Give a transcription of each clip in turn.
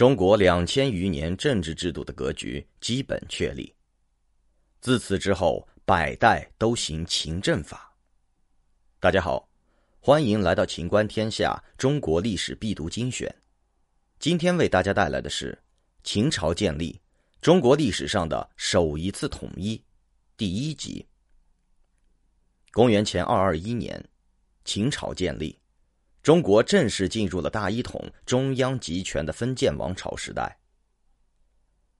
中国两千余年政治制度的格局基本确立。自此之后，百代都行秦政法。大家好，欢迎来到《秦观天下》中国历史必读精选。今天为大家带来的是秦朝建立，中国历史上的首一次统一，第一集。公元前二二一年，秦朝建立。中国正式进入了大一统、中央集权的封建王朝时代。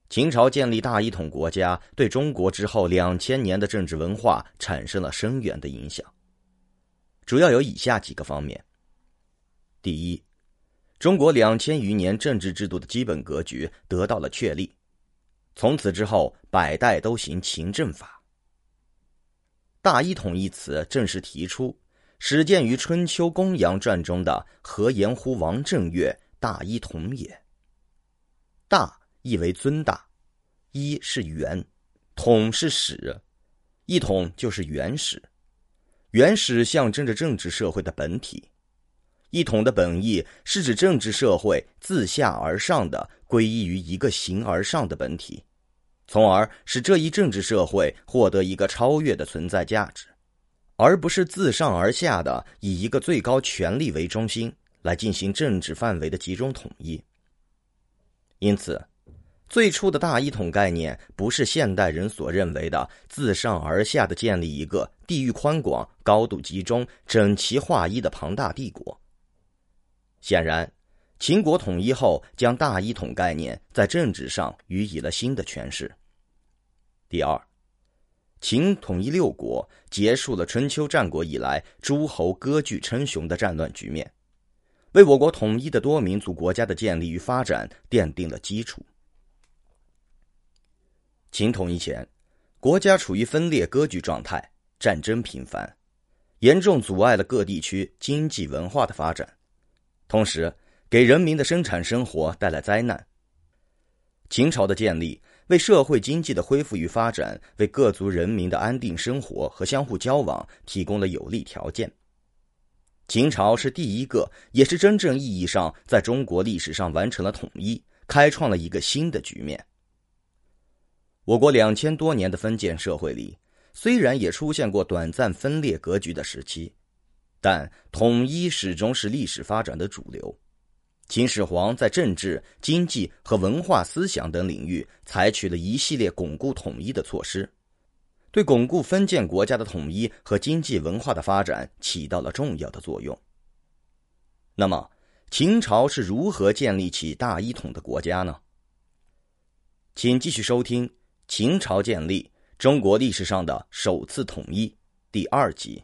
秦朝建立大一统国家，对中国之后两千年的政治文化产生了深远的影响。主要有以下几个方面：第一，中国两千余年政治制度的基本格局得到了确立，从此之后，百代都行秦政法。大一统一词正式提出。始建于《春秋公羊传》中的“何言乎王正月，大一统也”。大意为尊大，一是元，统是始，一统就是原始。原始象征着政治社会的本体，一统的本意是指政治社会自下而上的归依于一个形而上的本体，从而使这一政治社会获得一个超越的存在价值。而不是自上而下的以一个最高权力为中心来进行政治范围的集中统一。因此，最初的大一统概念不是现代人所认为的自上而下的建立一个地域宽广、高度集中、整齐划一的庞大帝国。显然，秦国统一后，将大一统概念在政治上予以了新的诠释。第二。秦统一六国，结束了春秋战国以来诸侯割据称雄的战乱局面，为我国统一的多民族国家的建立与发展奠定了基础。秦统一前，国家处于分裂割据状态，战争频繁，严重阻碍了各地区经济文化的发展，同时给人民的生产生活带来灾难。秦朝的建立。为社会经济的恢复与发展，为各族人民的安定生活和相互交往提供了有利条件。秦朝是第一个，也是真正意义上在中国历史上完成了统一，开创了一个新的局面。我国两千多年的封建社会里，虽然也出现过短暂分裂格局的时期，但统一始终是历史发展的主流。秦始皇在政治、经济和文化思想等领域采取了一系列巩固统一的措施，对巩固封建国家的统一和经济文化的发展起到了重要的作用。那么，秦朝是如何建立起大一统的国家呢？请继续收听《秦朝建立：中国历史上的首次统一》第二集。